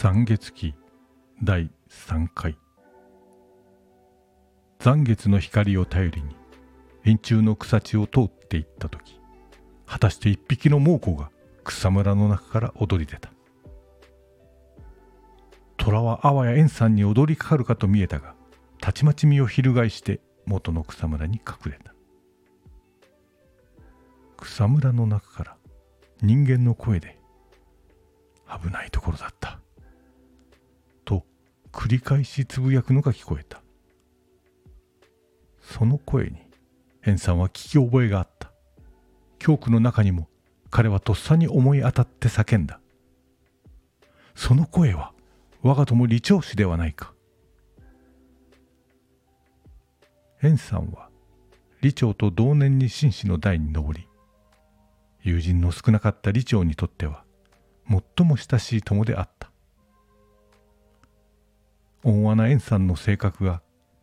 三月期第3回。残月の光を頼りに林中の草地を通っていった時果たして一匹の猛虎が草むらの中から踊り出た。虎はあわや円さんに踊りかかるかと見えたがたちまち身を翻して元の草むらに隠れた。草むらの中から人間の声で「危ないところだった」繰り返しつぶやくのが聞こえた。その声に円さんは聞き覚えがあった。恐怖の中にも彼はとっさに思い当たって叫んだ。その声は我が友李長氏ではないか。円さんは李長と同年に紳士の代に上り友人の少なかった李長にとっては最も親しい友であった。温和な円さんの性格が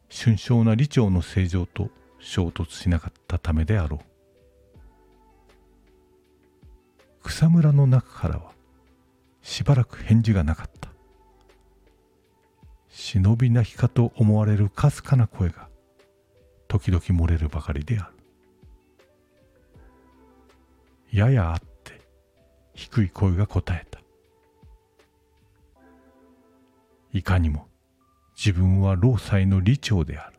俊少な李長の正常と衝突しなかったためであろう。草むらの中からはしばらく返事がなかった。忍びなきかと思われるかすかな声が時々漏れるばかりである。ややあって低い声が答えた。いかにも自分は老妻の理長である。